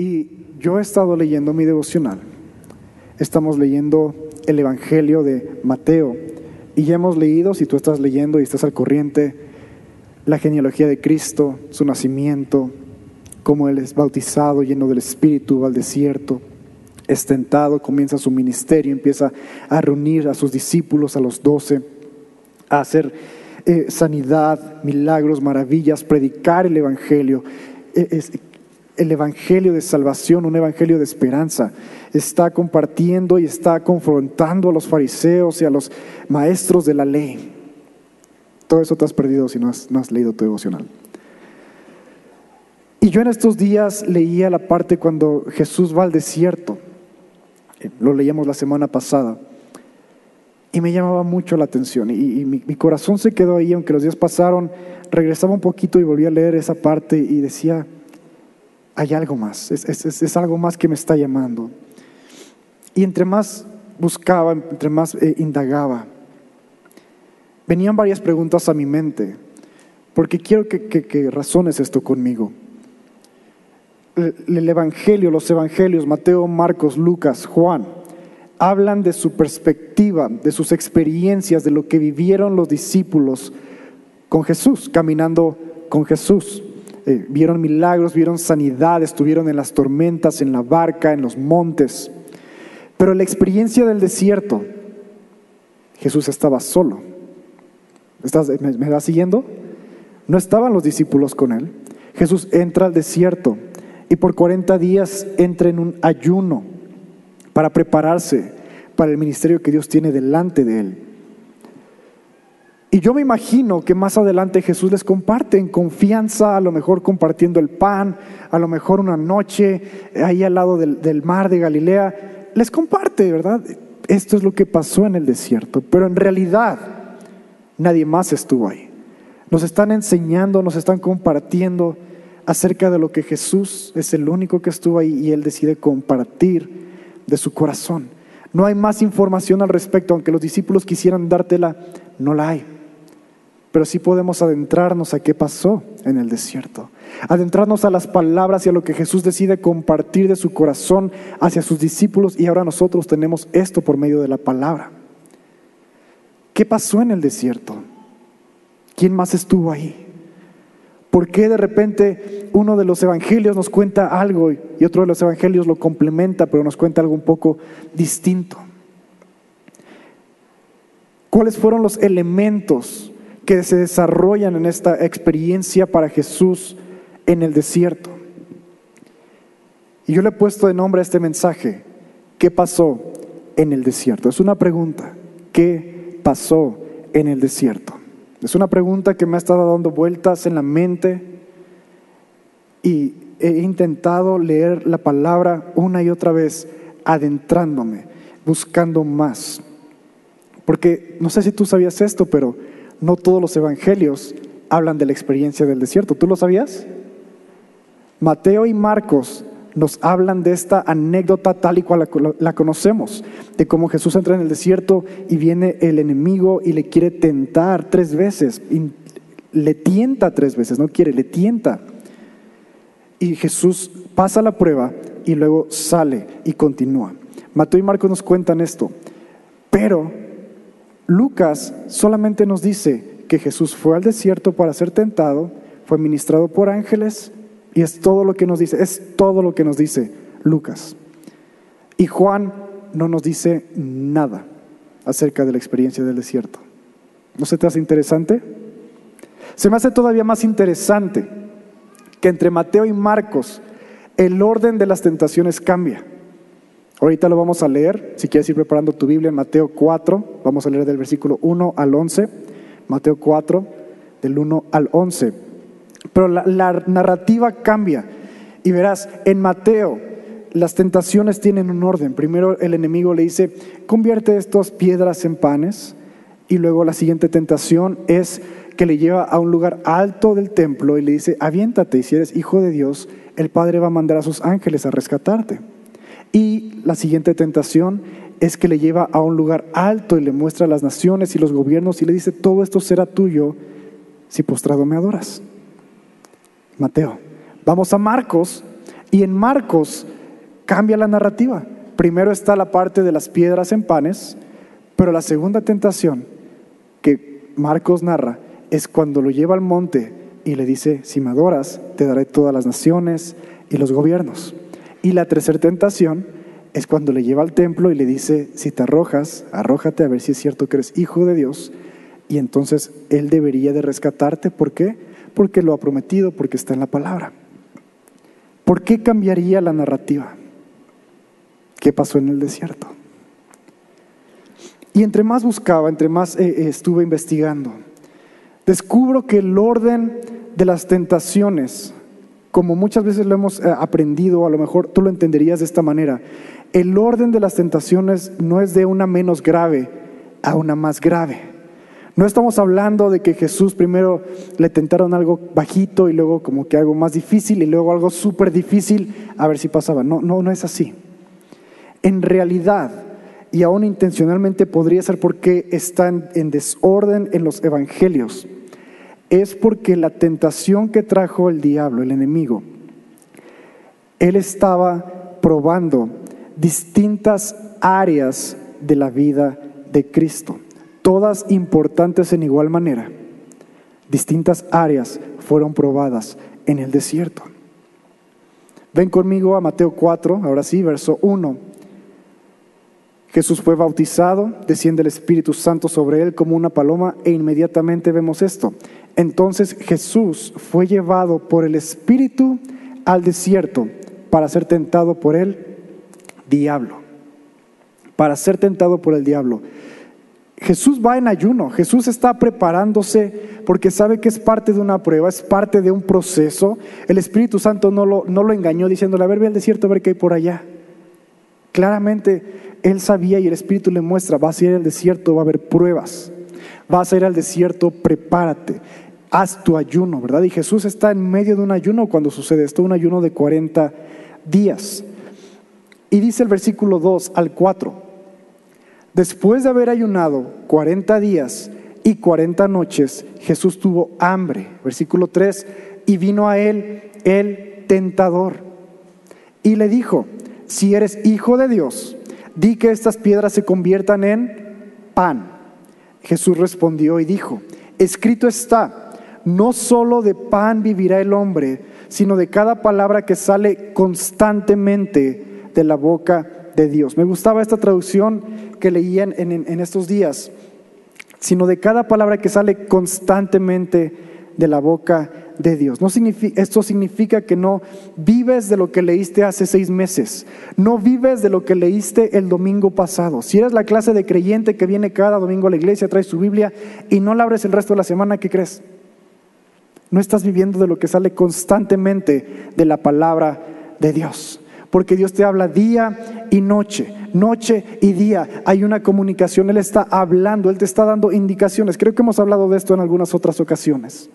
Y yo he estado leyendo mi devocional. Estamos leyendo el Evangelio de Mateo. Y ya hemos leído, si tú estás leyendo y estás al corriente, la genealogía de Cristo, su nacimiento, cómo Él es bautizado, lleno del Espíritu, va al desierto, es tentado, comienza su ministerio, empieza a reunir a sus discípulos, a los doce, a hacer eh, sanidad, milagros, maravillas, predicar el Evangelio. E, es, el Evangelio de salvación, un Evangelio de esperanza. Está compartiendo y está confrontando a los fariseos y a los maestros de la ley. Todo eso te has perdido si no has, leído tu devocional. Y yo en estos días leía la parte cuando Jesús va al desierto. Lo leíamos la semana pasada. Y me llamaba mucho la atención. Y, mi, corazón se quedó ahí, aunque los días pasaron. Regresaba un poquito y volví a leer esa parte y decía, hay algo más. Es, algo más que me está llamando. Y entre más buscaba, entre más eh, indagaba, venían varias preguntas a mi mente. Porque quiero que, que razones esto conmigo el Evangelio, los Evangelios, Mateo, Marcos, Lucas, Juan, hablan de su perspectiva, de sus experiencias, de lo que vivieron los discípulos con Jesús, caminando con Jesús. Eh, vieron milagros, vieron sanidad, estuvieron en las tormentas, en la barca, en los montes. Pero la experiencia del desierto, Jesús estaba solo. ¿Estás, me, ¿Me vas siguiendo? No estaban los discípulos con él. Jesús entra al desierto y por 40 días entra en un ayuno para prepararse para el ministerio que Dios tiene delante de él. Y yo me imagino que más adelante Jesús les comparte en confianza, a lo mejor compartiendo el pan, a lo mejor una noche ahí al lado del, del mar de Galilea, les comparte, ¿verdad? Esto es lo que pasó en el desierto, pero en realidad nadie más estuvo ahí. Nos están enseñando, nos están compartiendo acerca de lo que Jesús es el único que estuvo ahí y él decide compartir de su corazón. No hay más información al respecto, aunque los discípulos quisieran dártela, no la hay. Pero sí podemos adentrarnos a qué pasó en el desierto, adentrarnos a las palabras y a lo que Jesús decide compartir de su corazón hacia sus discípulos y ahora nosotros tenemos esto por medio de la palabra. ¿Qué pasó en el desierto? ¿Quién más estuvo ahí? ¿Por qué de repente uno de los evangelios nos cuenta algo y otro de los evangelios lo complementa, pero nos cuenta algo un poco distinto? ¿Cuáles fueron los elementos que se desarrollan en esta experiencia para Jesús en el desierto? Y yo le he puesto de nombre a este mensaje, ¿qué pasó en el desierto? Es una pregunta, ¿qué pasó en el desierto? Es una pregunta que me ha estado dando vueltas en la mente y he intentado leer la palabra una y otra vez, adentrándome, buscando más. Porque no sé si tú sabías esto, pero no todos los evangelios hablan de la experiencia del desierto. ¿Tú lo sabías? Mateo y Marcos nos hablan de esta anécdota tal y cual la, conocemos, de cómo Jesús entra en el desierto y viene el enemigo y le quiere tentar tres veces, le tienta tres veces, no quiere, le tienta. Y Jesús pasa la prueba y luego sale y continúa. Mateo y Marcos nos cuentan esto, pero Lucas solamente nos dice que Jesús fue al desierto para ser tentado, fue ministrado por ángeles, y es todo lo que nos dice, es todo lo que nos dice Lucas. Y Juan no nos dice nada acerca de la experiencia del desierto. ¿No se te hace interesante? Se me hace todavía más interesante que entre Mateo y Marcos el orden de las tentaciones cambia. Ahorita lo vamos a leer, si quieres ir preparando tu Biblia en Mateo 4, vamos a leer del versículo 1 al 11, Mateo 4, del 1 al 11. Pero la, narrativa cambia. Y verás, en Mateo las tentaciones tienen un orden. Primero el enemigo le dice, convierte estas piedras en panes. Y luego la siguiente tentación es que le lleva a un lugar alto del templo y le dice, aviéntate y si eres hijo de Dios, el Padre va a mandar a sus ángeles a rescatarte. Y la siguiente tentación es que le lleva a un lugar alto y le muestra a las naciones y los gobiernos y le dice, todo esto será tuyo si postrado me adoras. Mateo. Vamos a Marcos Y en Marcos cambia la narrativa. Primero está la parte de las piedras en panes, pero la segunda tentación que Marcos narra es cuando lo lleva al monte y le dice, si me adoras, te daré todas las naciones y los gobiernos. Y la tercera tentación es cuando le lleva al templo y le dice, si te arrojas, arrójate a ver si es cierto que eres hijo de Dios. Y entonces Él debería de rescatarte. ¿Por qué? Porque lo ha prometido, porque está en la palabra. ¿Por qué cambiaría la narrativa? ¿Qué pasó en el desierto? Y entre más buscaba, entre más eh, eh, estuve investigando, descubro que el orden de las tentaciones, como muchas veces lo hemos eh, aprendido, a lo mejor tú lo entenderías de esta manera, el orden de las tentaciones no es de una menos grave a una más grave. No estamos hablando de que Jesús primero le tentaron algo bajito y luego como que algo más difícil y luego algo súper difícil a ver si pasaba. No, no, no es así. En realidad, y aún intencionalmente podría ser porque están en desorden en los evangelios, es porque la tentación que trajo el diablo, el enemigo, él estaba probando distintas áreas de la vida de Cristo, todas importantes en igual manera. Distintas áreas fueron probadas en el desierto. Ven conmigo a Mateo 4, ahora sí, verso 1. Jesús fue bautizado, desciende el Espíritu Santo sobre él como una paloma e inmediatamente vemos esto. Entonces Jesús fue llevado por el Espíritu al desierto para ser tentado por el diablo. Para ser tentado por el diablo. Jesús va en ayuno, Jesús está preparándose porque sabe que es parte de una prueba, es parte de un proceso. El Espíritu Santo no lo, no lo engañó diciéndole, a ver, ve al desierto, a ver qué hay por allá. Claramente él sabía y el Espíritu le muestra, vas a ir al desierto, va a haber pruebas. Vas a ir al desierto, prepárate, haz tu ayuno, ¿verdad? Y Jesús está en medio de un ayuno cuando sucede esto, un ayuno de 40 días. Y dice el versículo 2 al 4, después de haber ayunado 40 días y 40 noches, Jesús tuvo hambre. Versículo 3, y vino a él el tentador y le dijo, si eres hijo de Dios, di que estas piedras se conviertan en pan. Jesús respondió y dijo, escrito está, no solo de pan vivirá el hombre, sino de cada palabra que sale constantemente de la boca de Dios. Me gustaba esta traducción que leían en, en estos días, sino de cada palabra que sale constantemente de la boca de Dios. No significa, esto significa que no vives de lo que leíste hace seis meses, no vives de lo que leíste el domingo pasado. Si eres la clase de creyente que viene cada domingo a la iglesia, trae su Biblia y no la abres el resto de la semana, ¿qué crees? No estás viviendo de lo que sale constantemente de la palabra de Dios. Porque Dios te habla día y noche, noche y día. Hay una comunicación, Él está hablando, Él te está dando indicaciones. Creo que hemos hablado de esto en algunas otras ocasiones.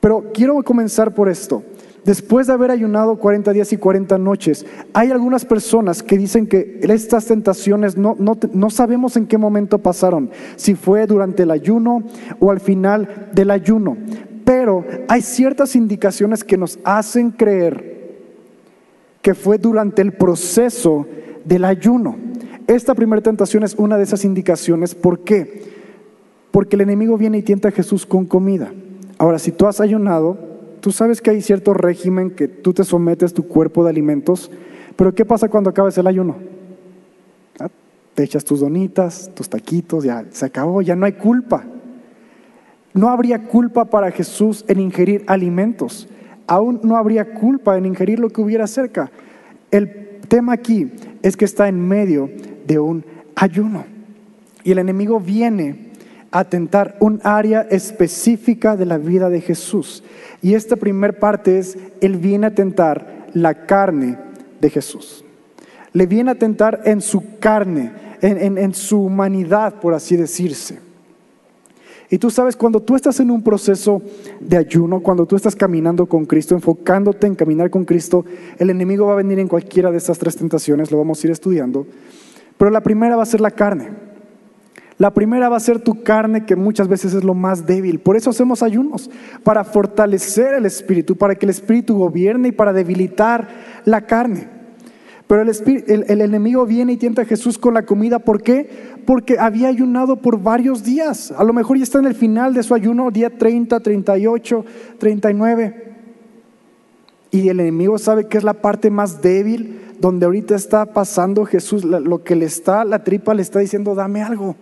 Pero quiero comenzar por esto. Después de haber ayunado 40 días y 40 noches, hay algunas personas que dicen que estas tentaciones no, no, sabemos en qué momento pasaron, si fue durante el ayuno o al final del ayuno. Pero hay ciertas indicaciones que nos hacen creer que fue durante el proceso del ayuno. Esta primera tentación es una de esas indicaciones. ¿Por qué? Porque el enemigo viene y tienta a Jesús con comida. Ahora, si tú has ayunado, tú sabes que hay cierto régimen que tú te sometes tu cuerpo de alimentos, pero ¿qué pasa cuando acabes el ayuno? Ah, te echas tus donitas, tus taquitos, ya se acabó, ya no hay culpa. No habría culpa para Jesús en ingerir alimentos. Aún no habría culpa en ingerir lo que hubiera cerca. El tema aquí es que está en medio de un ayuno. Y el enemigo viene a tentar un área específica de la vida de Jesús. Y esta primera parte es, Él viene a tentar la carne de Jesús. Le viene a tentar en su carne, en, en su humanidad, por así decirse. Y tú sabes, cuando tú estás en un proceso de ayuno, cuando tú estás caminando con Cristo, enfocándote en caminar con Cristo, el enemigo va a venir en cualquiera de estas tres tentaciones, lo vamos a ir estudiando. Pero la primera va a ser la carne. La primera va a ser tu carne, que muchas veces es lo más débil. Por eso hacemos ayunos, para fortalecer el espíritu, para que el espíritu gobierne y para debilitar la carne. Pero el, el, enemigo viene y tienta a Jesús con la comida. ¿Por qué? Porque había ayunado por varios días. A lo mejor ya está en el final de su ayuno, día 30, 38, 39. Y el enemigo sabe que es la parte más débil, donde ahorita está pasando Jesús, lo que le está, la tripa le está diciendo, dame algo.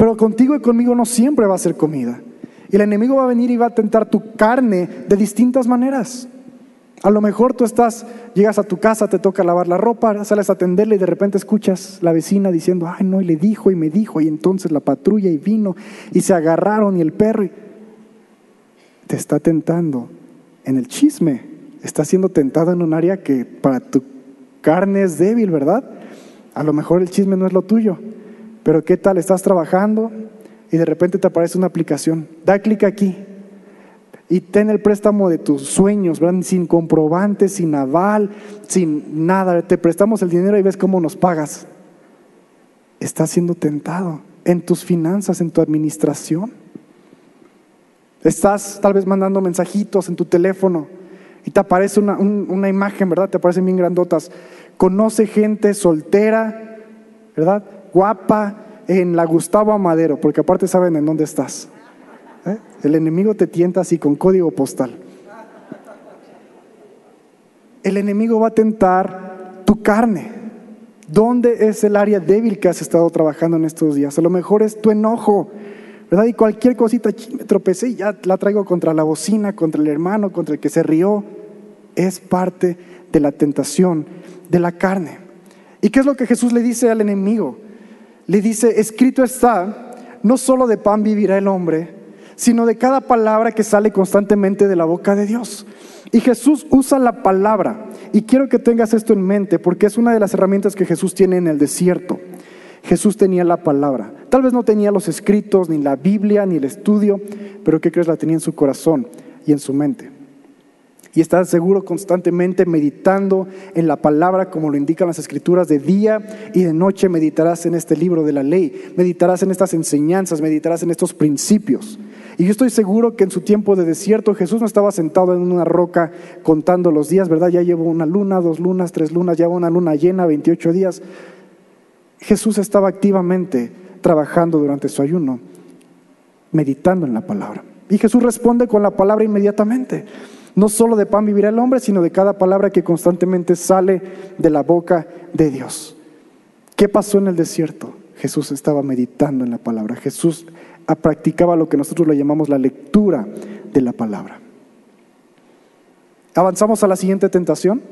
Pero contigo y conmigo no siempre va a ser comida. Y el enemigo va a venir y va a tentar tu carne de distintas maneras. A lo mejor tú estás, llegas a tu casa, te toca lavar la ropa, sales a atenderle y de repente escuchas la vecina diciendo, ay no, y le dijo y me dijo, y entonces la patrulla y vino y se agarraron y el perro. Te está tentando en el chisme, está siendo tentado en un área que para tu carne es débil, ¿verdad? A lo mejor el chisme no es lo tuyo, pero ¿qué tal? Estás trabajando y de repente te aparece una aplicación. Da clic aquí y ten el préstamo de tus sueños, ¿verdad? Sin comprobante, sin aval, sin nada. Te prestamos el dinero y ves cómo nos pagas. Estás siendo tentado en tus finanzas, en tu administración. Estás tal vez mandando mensajitos en tu teléfono y te aparece una, una imagen, ¿verdad? Te aparecen bien grandotas. Conoce gente soltera, ¿verdad? Guapa en la Gustavo Amadero, porque aparte saben en dónde estás. ¿eh? El enemigo te tienta así con código postal. El enemigo va a tentar tu carne. ¿Dónde es el área débil que has estado trabajando en estos días? A lo mejor es tu enojo, ¿verdad? Y cualquier cosita, me tropecé y ya la traigo contra la bocina, contra el hermano, contra el que se rió. Es parte de la tentación de la carne. ¿Y qué es lo que Jesús le dice al enemigo? Le dice, escrito está, no solo de pan vivirá el hombre, sino de cada palabra que sale constantemente de la boca de Dios. Y Jesús usa la palabra. Y quiero que tengas esto en mente, porque es una de las herramientas que Jesús tiene en el desierto. Jesús tenía la palabra. Tal vez no tenía los escritos, ni la Biblia, ni el estudio, pero ¿qué crees? La tenía en su corazón y en su mente y estás seguro constantemente meditando en la palabra como lo indican las escrituras de día y de noche meditarás en este libro de la ley, meditarás en estas enseñanzas, meditarás en estos principios. Y yo estoy seguro que en su tiempo de desierto Jesús no estaba sentado en una roca contando los días, ¿verdad? Ya llevo una luna, dos lunas, tres lunas, ya una luna llena, 28 días. Jesús estaba activamente trabajando durante su ayuno, meditando en la palabra. Y Jesús responde con la palabra inmediatamente. No solo de pan vivirá el hombre, sino de cada palabra que constantemente sale de la boca de Dios. ¿Qué pasó en el desierto? Jesús estaba meditando en la palabra. Jesús practicaba lo que nosotros le llamamos la lectura de la palabra. Avanzamos a la siguiente tentación.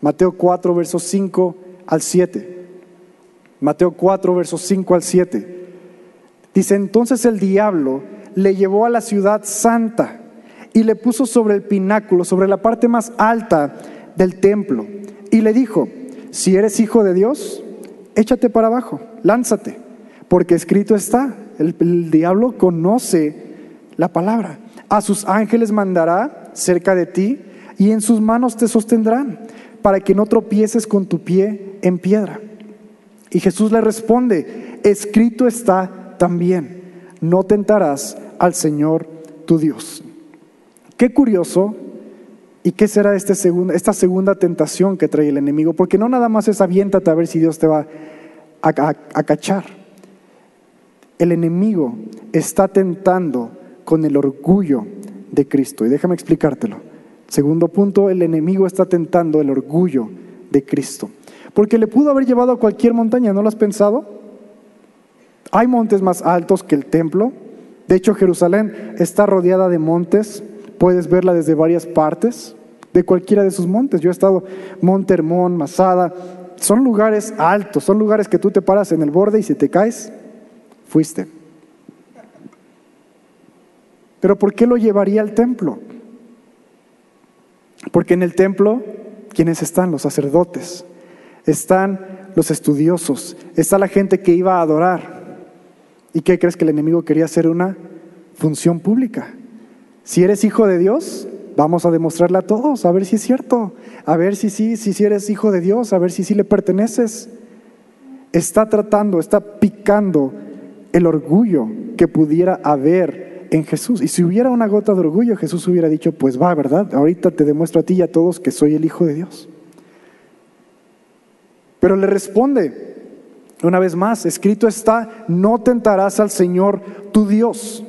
Mateo 4, versos 5 al 7. Mateo 4, versos 5 al 7. Dice, entonces el diablo le llevó a la ciudad santa y le puso sobre el pináculo, sobre la parte más alta del templo, y le dijo, si eres hijo de Dios, échate para abajo, lánzate, porque escrito está, el, el diablo conoce la palabra, a sus ángeles mandará cerca de ti, y en sus manos te sostendrán, para que no tropieces con tu pie en piedra. Y Jesús le responde, escrito está también, no tentarás al Señor tu Dios. Qué curioso y qué será este esta segunda tentación que trae el enemigo, porque no nada más es aviéntate a ver si Dios te va a, a cachar. El enemigo está tentando con el orgullo de Cristo. Y déjame explicártelo. Segundo punto, el enemigo está tentando el orgullo de Cristo. Porque le pudo haber llevado a cualquier montaña, ¿no lo has pensado? Hay montes más altos que el templo. De hecho, Jerusalén está rodeada de montes Puedes verla desde varias partes, de cualquiera de sus montes. Yo he estado Monte Hermón, Masada. Son lugares altos, son lugares que tú te paras en el borde y si te caes, fuiste. Pero ¿por qué lo llevaría al templo? Porque en el templo, ¿quiénes están? Los sacerdotes, están los estudiosos, está la gente que iba a adorar. ¿Y qué crees que el enemigo quería hacer una función pública? Si eres hijo de Dios, vamos a demostrarle a todos, a ver si es cierto, a ver si sí, si, si eres hijo de Dios, a ver si sí le perteneces. está tratando, está picando el orgullo que pudiera haber en Jesús. Y si hubiera una gota de orgullo, Jesús hubiera dicho, pues va, ¿verdad? Ahorita te demuestro a ti y a todos que soy el Hijo de Dios. Pero le responde, una vez más, escrito está, no tentarás al Señor tu Dios.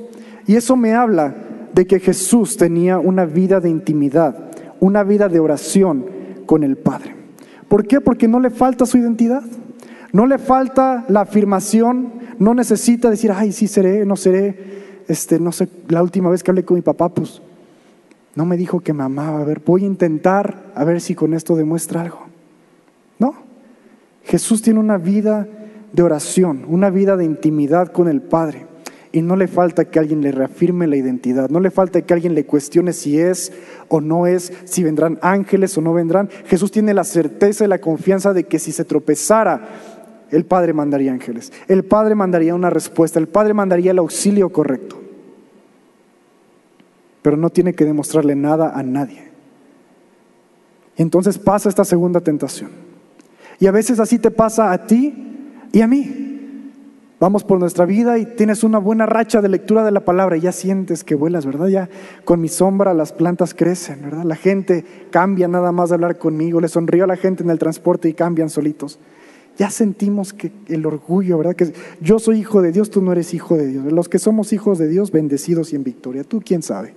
Y eso me habla de que Jesús tenía una vida de intimidad, una vida de oración con el Padre. ¿Por qué? Porque no le falta su identidad. No le falta la afirmación, no necesita decir, ay, sí seré, no seré. Este, no sé, la última vez que hablé con mi papá, pues no me dijo que me amaba. A ver, voy a intentar a ver si con esto demuestra algo. No. Jesús tiene una vida de oración, una vida de intimidad con el Padre. Y no le falta que alguien le reafirme la identidad, no le falta que alguien le cuestione si es o no es, si vendrán ángeles o no vendrán. Jesús tiene la certeza y la confianza de que si se tropezara, el Padre mandaría ángeles, el Padre mandaría una respuesta, el Padre mandaría el auxilio correcto. Pero no tiene que demostrarle nada a nadie. Entonces pasa esta segunda tentación. Y a veces así te pasa a ti y a mí. Vamos por nuestra vida y tienes una buena racha de lectura de la palabra y ya sientes que vuelas, ¿verdad? Ya con mi sombra las plantas crecen, ¿verdad? La gente cambia nada más de hablar conmigo, le sonrío a la gente en el transporte y cambian solitos. Ya sentimos que el orgullo, ¿verdad? Que yo soy hijo de Dios, tú no eres hijo de Dios. Los que somos hijos de Dios, bendecidos y en victoria. Tú, ¿quién sabe?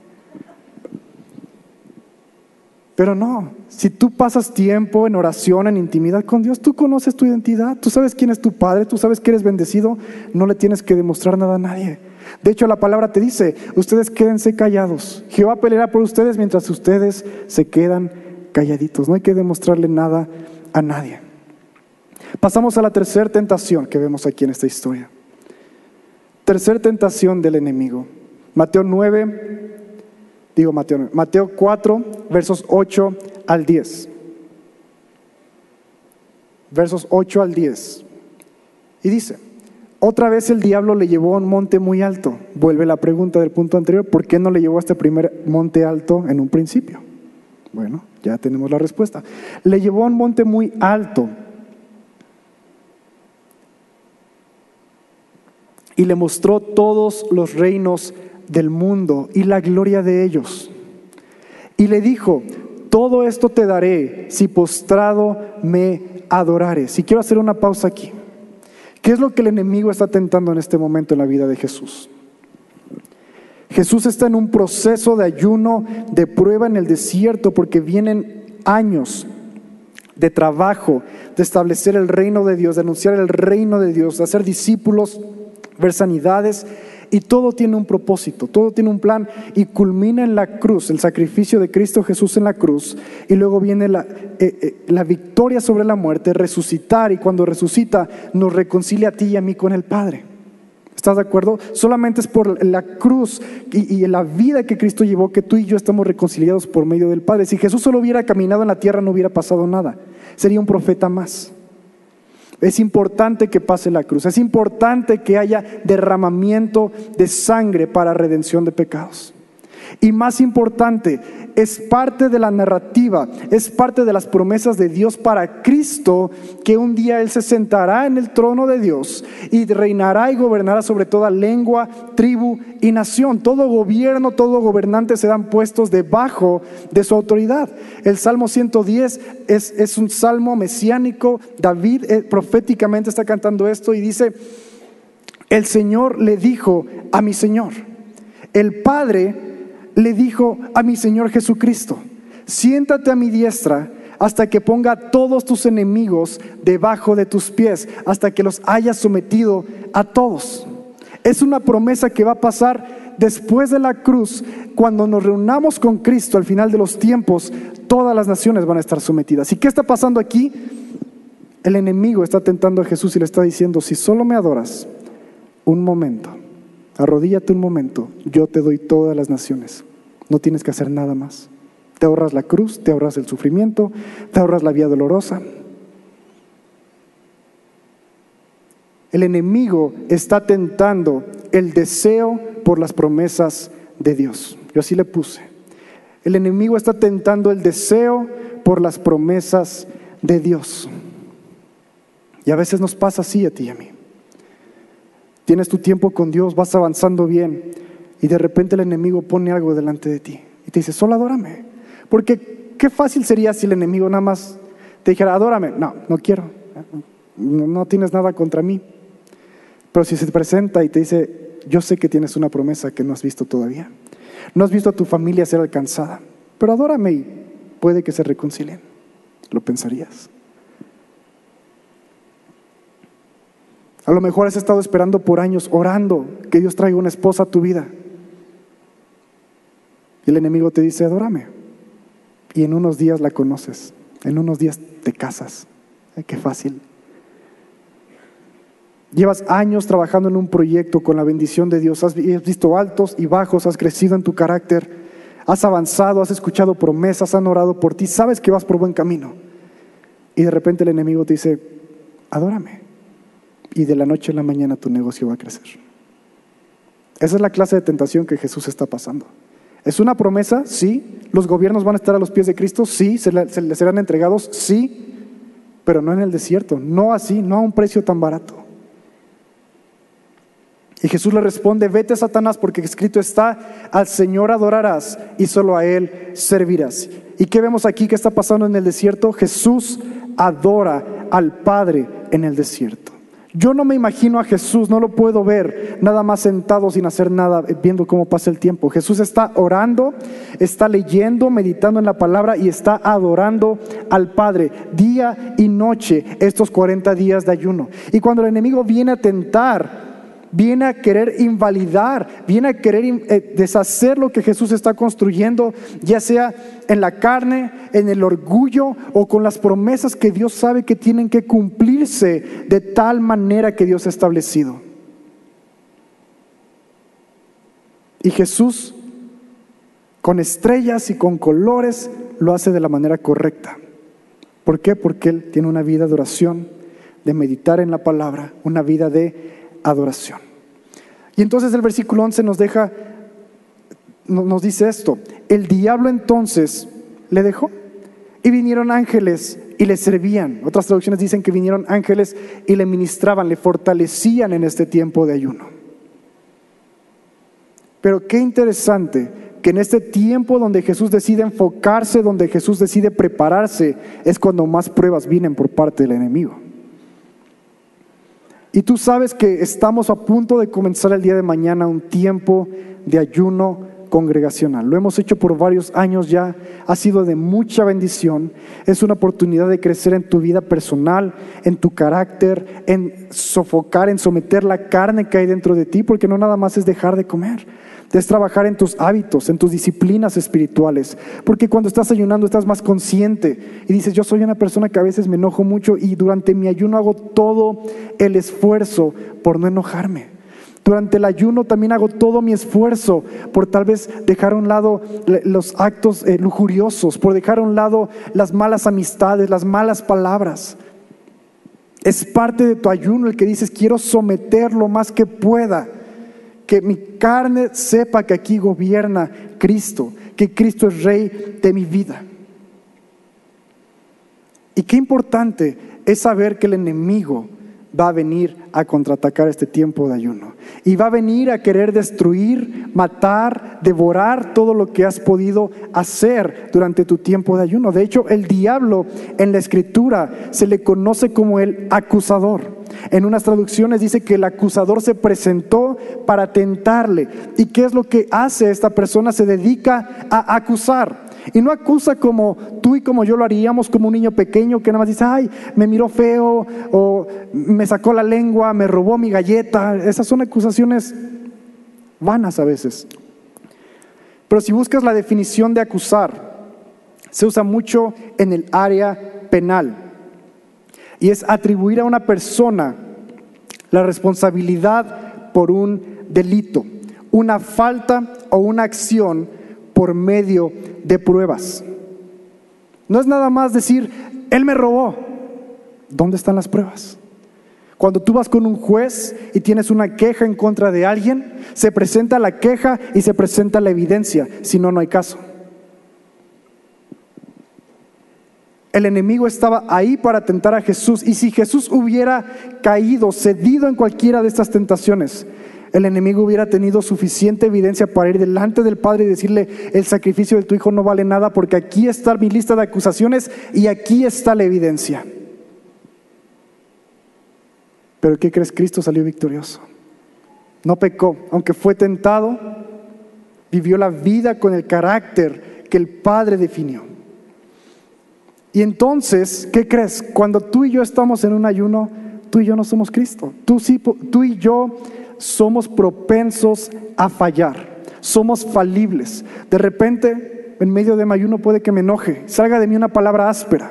Pero no, si tú pasas tiempo en oración, en intimidad con Dios, tú conoces tu identidad, tú sabes quién es tu Padre, tú sabes que eres bendecido, no le tienes que demostrar nada a nadie. De hecho, la palabra te dice, ustedes quédense callados. Jehová peleará por ustedes mientras ustedes se quedan calladitos. No hay que demostrarle nada a nadie. Pasamos a la tercera tentación que vemos aquí en esta historia. Tercera tentación del enemigo. Mateo 9, digo Mateo, Mateo 4, versos 8 al 10. Versos 8 al 10. Y dice, otra vez el diablo le llevó a un monte muy alto. Vuelve la pregunta del punto anterior, ¿por qué no le llevó a este primer monte alto en un principio? Bueno, ya tenemos la respuesta. Le llevó a un monte muy alto y le mostró todos los reinos del mundo y la gloria de ellos. Y le dijo, todo esto te daré si postrado me adorares. Y quiero hacer una pausa aquí. ¿Qué es lo que el enemigo está tentando en este momento en la vida de Jesús? Jesús está en un proceso de ayuno, de prueba en el desierto, porque vienen años de trabajo, de establecer el reino de Dios, de anunciar el reino de Dios, de hacer discípulos, ver sanidades y todo tiene un propósito, todo tiene un plan y culmina en la cruz, el sacrificio de Cristo Jesús en la cruz y luego viene la, eh, eh, la victoria sobre la muerte, resucitar y cuando resucita nos reconcilia a ti y a mí con el Padre. ¿Estás de acuerdo? Solamente es por la cruz y, y, la vida que Cristo llevó que tú y yo estamos reconciliados por medio del Padre. Si Jesús solo hubiera caminado en la tierra no hubiera pasado nada. Sería un profeta más. Es importante que pase la cruz. Es importante que haya derramamiento de sangre para redención de pecados. Y más importante, es parte de la narrativa, es parte de las promesas de Dios para Cristo, que un día Él se sentará en el trono de Dios y reinará y gobernará sobre toda lengua, tribu y nación. Todo gobierno, todo gobernante serán puestos debajo de su autoridad. El Salmo 110 es, es un salmo mesiánico. David eh, proféticamente está cantando esto y dice, el Señor le dijo a mi Señor, el Padre le dijo a mi Señor Jesucristo, siéntate a mi diestra hasta que ponga a todos tus enemigos debajo de tus pies, hasta que los hayas sometido a todos. Es una promesa que va a pasar después de la cruz, cuando nos reunamos con Cristo al final de los tiempos, todas las naciones van a estar sometidas. ¿Y qué está pasando aquí? El enemigo está tentando a Jesús y le está diciendo, si solo me adoras un momento, Arrodíllate un momento, yo te doy todas las naciones. No tienes que hacer nada más. Te ahorras la cruz, te ahorras el sufrimiento, te ahorras la vía dolorosa. El enemigo está tentando el deseo por las promesas de Dios. Yo así le puse. El enemigo está tentando el deseo por las promesas de Dios. Y a veces nos pasa así a ti y a mí. Tienes tu tiempo con Dios, vas avanzando bien y de repente el enemigo pone algo delante de ti y te dice, solo adórame. Porque qué fácil sería si el enemigo nada más te dijera, adórame. No, no quiero. No, tienes nada contra mí. Pero si se presenta y te dice, yo sé que tienes una promesa que no has visto todavía. No has visto a tu familia ser alcanzada, pero adórame y puede que se reconcilien. ¿Lo pensarías? A lo mejor has estado esperando por años, orando que Dios traiga una esposa a tu vida. Y el enemigo te dice, adórame. Y en unos días la conoces, en unos días te casas. Qué fácil. Llevas años trabajando en un proyecto con la bendición de Dios, has visto altos y bajos, has crecido en tu carácter, has avanzado, has escuchado promesas, han orado por ti, sabes que vas por buen camino. Y de repente el enemigo te dice, adórame. Y de la noche a la mañana tu negocio va a crecer. Esa es la clase de tentación que Jesús está pasando. ¿Es una promesa? Sí. ¿Los gobiernos van a estar a los pies de Cristo? Sí. ¿Se les serán entregados? Sí. Pero no en el desierto, no así, no a un precio tan barato. Y Jesús le responde, vete Satanás porque escrito está, al Señor adorarás y solo a Él servirás. ¿Y qué vemos aquí que está pasando en el desierto? Jesús adora al Padre en el desierto. Yo no me imagino a Jesús, no lo puedo ver nada más sentado sin hacer nada, viendo cómo pasa el tiempo. Jesús está orando, está leyendo, meditando en la palabra y está adorando al Padre día y noche estos 40 días de ayuno. Y cuando el enemigo viene a tentar, viene a querer invalidar, viene a querer eh, deshacer lo que Jesús está construyendo, ya sea en la carne, en el orgullo o con las promesas que Dios sabe que tienen que cumplirse de tal manera que Dios ha establecido. Y Jesús, con estrellas y con colores, lo hace de la manera correcta. ¿Por qué? Porque Él tiene una vida de oración, de meditar en la palabra, una vida de adoración. Y entonces el versículo 11 nos deja, nos dice esto, el diablo entonces le dejó y vinieron ángeles y le servían. Otras traducciones dicen que vinieron ángeles y le ministraban, le fortalecían en este tiempo de ayuno. Pero qué interesante que en este tiempo donde Jesús decide enfocarse, donde Jesús decide prepararse, es cuando más pruebas vienen por parte del enemigo. Y tú sabes que estamos a punto de comenzar el día de mañana un tiempo de ayuno congregacional. Lo hemos hecho por varios años ya, ha sido de mucha bendición, es una oportunidad de crecer en tu vida personal, en tu carácter, en sofocar, en someter la carne que hay dentro de ti, porque no nada más es dejar de comer es trabajar en tus hábitos, en tus disciplinas espirituales. Porque cuando estás ayunando estás más consciente y dices, yo soy una persona que a veces me enojo mucho y durante mi ayuno hago todo el esfuerzo por no enojarme. Durante el ayuno también hago todo mi esfuerzo por tal vez dejar a un lado los actos eh, lujuriosos, por dejar a un lado las malas amistades, las malas palabras. Es parte de tu ayuno el que dices, quiero someter lo más que pueda que mi carne sepa que aquí gobierna Cristo, que Cristo es rey de mi vida. Y qué importante es saber que el enemigo va a venir a contraatacar este tiempo de ayuno. Y va a venir a querer destruir, matar, devorar todo lo que has podido hacer durante tu tiempo de ayuno. De hecho, el diablo en la escritura se le conoce como el acusador. En unas traducciones dice que el acusador se presentó para tentarle. ¿Y qué es lo que hace esta persona? Se dedica a acusar. Y no acusa como tú y como yo lo haríamos, como un niño pequeño que nada más dice, ay, me miró feo, o me sacó la lengua, me robó mi galleta. Esas son acusaciones vanas a veces. Pero si buscas la definición de acusar, se usa mucho en el área penal. Y es atribuir a una persona la responsabilidad por un delito, una falta o una acción por medio de pruebas. No es nada más decir, él me robó. ¿Dónde están las pruebas? Cuando tú vas con un juez y tienes una queja en contra de alguien, se presenta la queja y se presenta la evidencia, si no, no hay caso. El enemigo estaba ahí para tentar a Jesús. Y si Jesús hubiera caído, cedido en cualquiera de estas tentaciones, el enemigo hubiera tenido suficiente evidencia para ir delante del Padre y decirle, el sacrificio de tu hijo no vale nada porque aquí está mi lista de acusaciones y aquí está la evidencia. Pero ¿qué crees? Cristo salió victorioso. No pecó, aunque fue tentado, vivió la vida con el carácter que el Padre definió. Y entonces, ¿qué crees? Cuando tú y yo estamos en un ayuno, tú y yo no somos Cristo. Tú, sí, tú y yo somos propensos a fallar. Somos falibles. De repente, en medio de mi ayuno puede que me enoje, salga de mí una palabra áspera.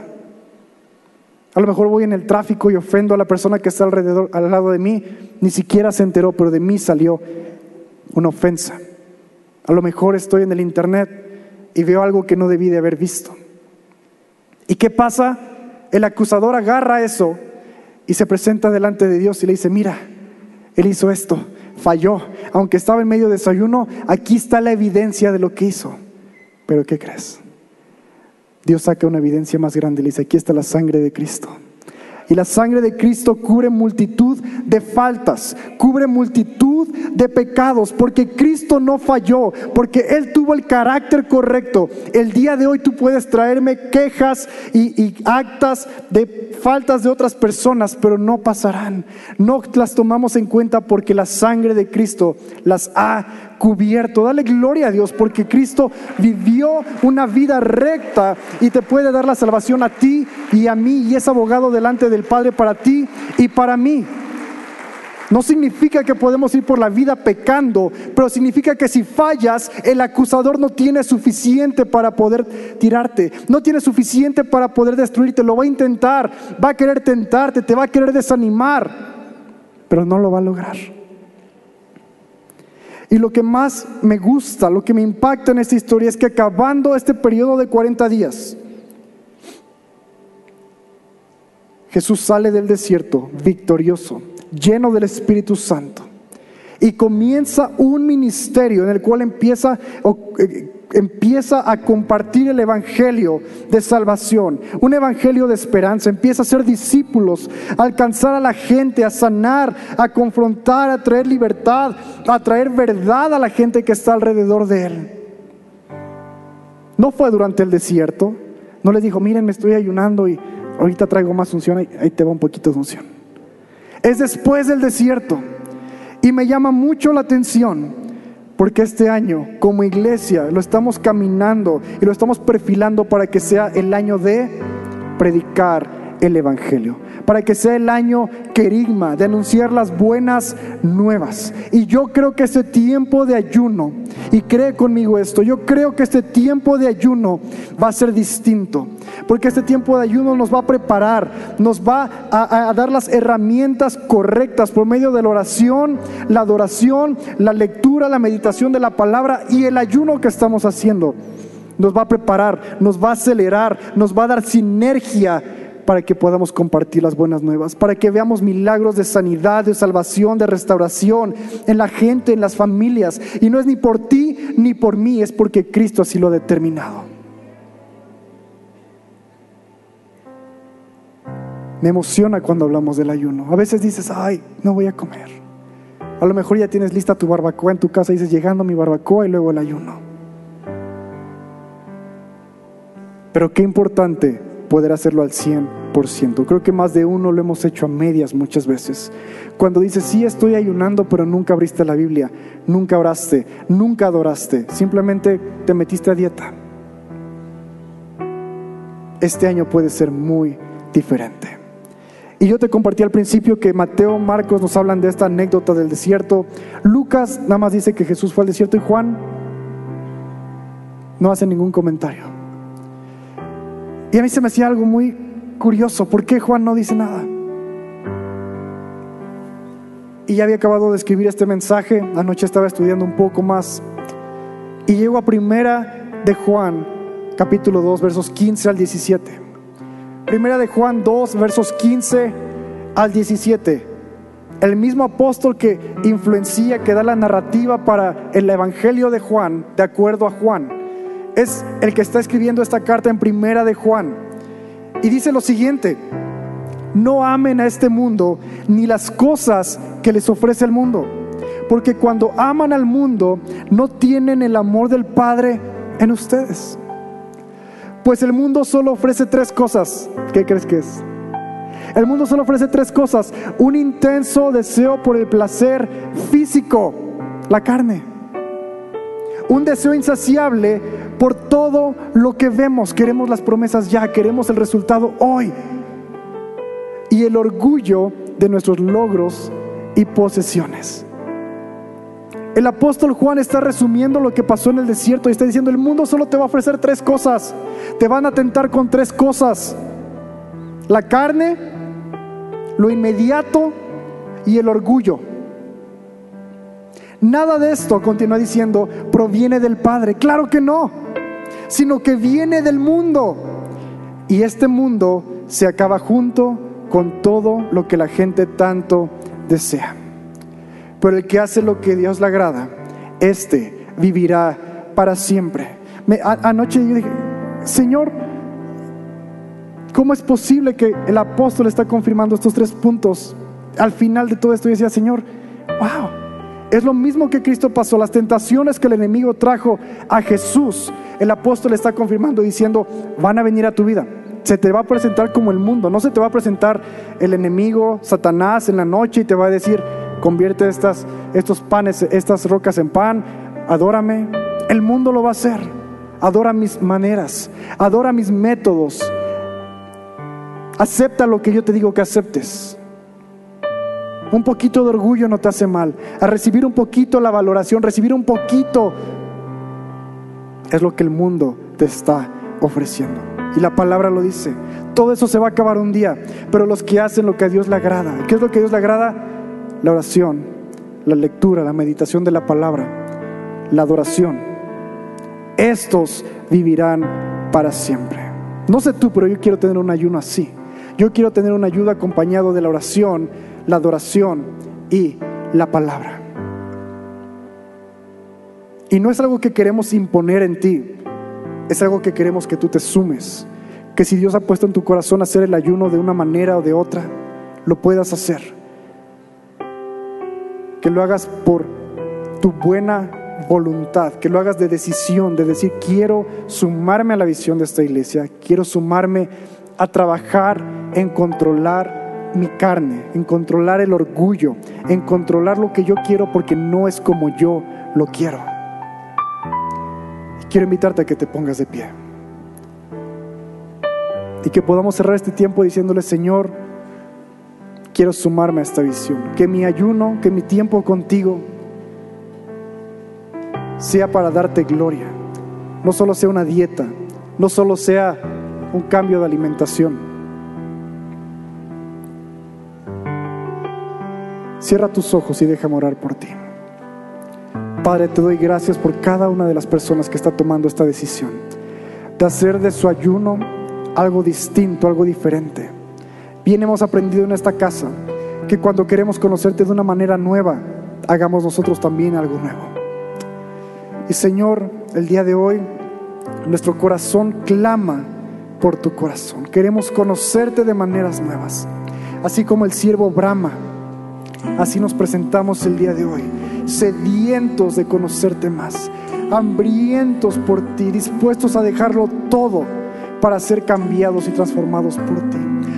A lo mejor voy en el tráfico y ofendo a la persona que está alrededor, al lado de mí, ni siquiera se enteró, pero de mí salió una ofensa. A lo mejor estoy en el internet y veo algo que no debí de haber visto. ¿Y qué pasa? El acusador agarra eso y se presenta delante de Dios y le dice, mira, él hizo esto, falló, aunque estaba en medio de desayuno, aquí está la evidencia de lo que hizo. Pero ¿qué crees? Dios saca una evidencia más grande y le dice, aquí está la sangre de Cristo. Y la sangre de Cristo cubre multitud de faltas, cubre multitud de pecados, porque Cristo no falló, porque Él tuvo el carácter correcto. El día de hoy tú puedes traerme quejas y, actas de faltas de otras personas, pero no pasarán. No las tomamos en cuenta porque la sangre de Cristo las ha cubierto. Dale gloria a Dios porque Cristo vivió una vida recta y te puede dar la salvación a ti y a mí y es abogado delante del Padre para ti y para mí. No significa que podemos ir por la vida pecando, pero significa que si fallas, el acusador no tiene suficiente para poder tirarte, no tiene suficiente para poder destruirte, lo va a intentar, va a querer tentarte, te va a querer desanimar, pero no lo va a lograr. Y lo que más me gusta, lo que me impacta en esta historia es que acabando este periodo de 40 días, Jesús sale del desierto victorioso, lleno del Espíritu Santo, y comienza un ministerio en el cual empieza, eh, empieza a compartir el Evangelio de salvación, un Evangelio de esperanza, empieza a ser discípulos, a alcanzar a la gente, a sanar, a confrontar, a traer libertad, a traer verdad a la gente que está alrededor de él. No fue durante el desierto, no les dijo, miren, me estoy ayunando y ahorita traigo más unción, ahí te va un poquito de unción. Es después del desierto. Y me llama mucho la atención porque este año como iglesia lo estamos caminando y lo estamos perfilando para que sea el año de predicar el Evangelio para que sea el año querigma, de anunciar las buenas nuevas. Y yo creo que este tiempo de ayuno, y cree conmigo esto, yo creo que este tiempo de ayuno va a ser distinto, porque este tiempo de ayuno nos va a preparar, nos va a, a dar las herramientas correctas por medio de la oración, la adoración, la lectura, la meditación de la palabra y el ayuno que estamos haciendo. Nos va a preparar, nos va a acelerar, nos va a dar sinergia para que podamos compartir las buenas nuevas, para que veamos milagros de sanidad, de salvación, de restauración en la gente, en las familias. Y no es ni por ti ni por mí, es porque Cristo así lo ha determinado. Me emociona cuando hablamos del ayuno. A veces dices, ay, no voy a comer. A lo mejor ya tienes lista tu barbacoa en tu casa y dices, llegando mi barbacoa y luego el ayuno. Pero qué importante poder hacerlo al 100%. Creo que más de uno lo hemos hecho a medias muchas veces. Cuando dices, sí estoy ayunando, pero nunca abriste la Biblia, nunca oraste, nunca adoraste, simplemente te metiste a dieta. Este año puede ser muy diferente. Y yo te compartí al principio que Mateo, Marcos nos hablan de esta anécdota del desierto. Lucas nada más dice que Jesús fue al desierto y Juan no hace ningún comentario. Y a mí se me hacía algo muy curioso. ¿Por qué Juan no dice nada? Y ya había acabado de escribir este mensaje. Anoche estaba estudiando un poco más. Y llego a primera de Juan, capítulo 2, versos 15 al 17. Primera de Juan 2, versos 15 al 17. El mismo apóstol que influencia, que da la narrativa para el Evangelio de Juan, de acuerdo a Juan es el que está escribiendo esta carta en primera de Juan. Y dice lo siguiente, no amen a este mundo ni las cosas que les ofrece el mundo, porque cuando aman al mundo no tienen el amor del Padre en ustedes. Pues el mundo solo ofrece tres cosas. ¿Qué crees que es? El mundo solo ofrece tres cosas. Un intenso deseo por el placer físico, la carne. Un deseo insaciable por todo lo que vemos. Queremos las promesas ya, queremos el resultado hoy. Y el orgullo de nuestros logros y posesiones. El apóstol Juan está resumiendo lo que pasó en el desierto y está diciendo, el mundo solo te va a ofrecer tres cosas. Te van a tentar con tres cosas. La carne, lo inmediato y el orgullo. Nada de esto, continúa diciendo, proviene del Padre. Claro que no sino que viene del mundo. Y este mundo se acaba junto con todo lo que la gente tanto desea. Pero el que hace lo que Dios le agrada, este vivirá para siempre. anoche yo dije, Señor, ¿cómo es posible que el apóstol está confirmando estos tres puntos? Al final de todo esto yo decía, Señor, wow, es lo mismo que Cristo pasó, las tentaciones que el enemigo trajo a Jesús el apóstol está confirmando diciendo, van a venir a tu vida. Se te va a presentar como el mundo, no se te va a presentar el enemigo, Satanás, en la noche y te va a decir, convierte estas, estos panes, estas rocas en pan, adórame. El mundo lo va a hacer. Adora mis maneras, adora mis métodos. Acepta lo que yo te digo que aceptes. Un poquito de orgullo no te hace mal. A recibir un poquito la valoración, recibir un poquito es lo que el mundo te está ofreciendo. Y la palabra lo dice. Todo eso se va a acabar un día, pero los que hacen lo que a Dios le agrada. ¿Qué es lo que a Dios le agrada? La oración, la lectura, la meditación de la palabra, la adoración. Estos vivirán para siempre. No sé tú, pero yo quiero tener un ayuno así. Yo quiero tener un ayuno acompañado de la oración, la adoración y la palabra. Y no es algo que queremos imponer en ti, es algo que queremos que tú te sumes. Que si Dios ha puesto en tu corazón hacer el ayuno de una manera o de otra, lo puedas hacer. Que lo hagas por tu buena voluntad, que lo hagas de decisión, de decir, quiero sumarme a la visión de esta iglesia, quiero sumarme a trabajar en controlar mi carne, en controlar el orgullo, en controlar lo que yo quiero porque no es como yo lo quiero quiero invitarte a que te pongas de pie. Y que podamos cerrar este tiempo diciéndole, Señor, quiero sumarme a esta visión. Que mi ayuno, que mi tiempo contigo sea para darte gloria. No solo sea una dieta, no solo sea un cambio de alimentación. Cierra tus ojos y déjame orar por ti. Padre, te doy gracias por cada una de las personas que está tomando esta decisión de hacer de su ayuno algo distinto, algo diferente. Bien hemos aprendido en esta casa que cuando queremos conocerte de una manera nueva, hagamos nosotros también algo nuevo. Y Señor, el día de hoy, nuestro corazón clama por tu corazón. Queremos conocerte de maneras nuevas. Así como el siervo Brahma, así nos presentamos el día de hoy sedientos de conocerte más, hambrientos por ti, dispuestos a dejarlo todo para ser cambiados y transformados por ti.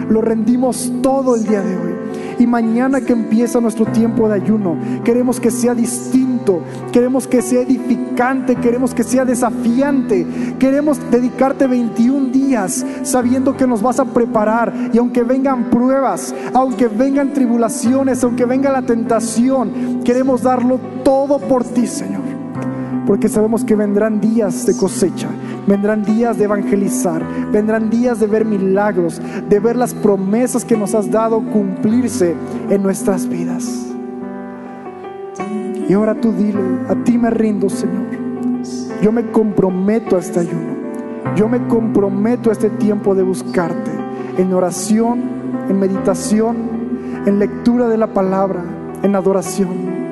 Lo rendimos todo el día de hoy. Y mañana que empieza nuestro tiempo de ayuno, queremos que sea distinto, queremos que sea edificante, queremos que sea desafiante, queremos dedicarte 21 días sabiendo que nos vas a preparar y aunque vengan pruebas, aunque vengan tribulaciones, aunque venga la tentación, queremos darlo todo por ti, Señor. Porque sabemos que vendrán días de cosecha, vendrán días de evangelizar, vendrán días de ver milagros, de ver las promesas que nos has dado cumplirse en nuestras vidas. Y ahora tú dile, a ti me rindo, Señor. Yo me comprometo a este ayuno. Yo me comprometo a este tiempo de buscarte en oración, en meditación, en lectura de la palabra, en adoración.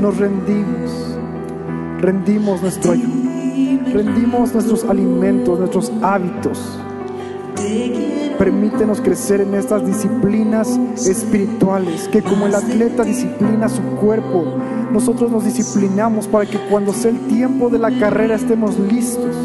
Nos rendimos, rendimos nuestro ayuno, rendimos nuestros alimentos, nuestros hábitos. Permítenos crecer en estas disciplinas espirituales, que como el atleta disciplina su cuerpo, nosotros nos disciplinamos para que cuando sea el tiempo de la carrera estemos listos.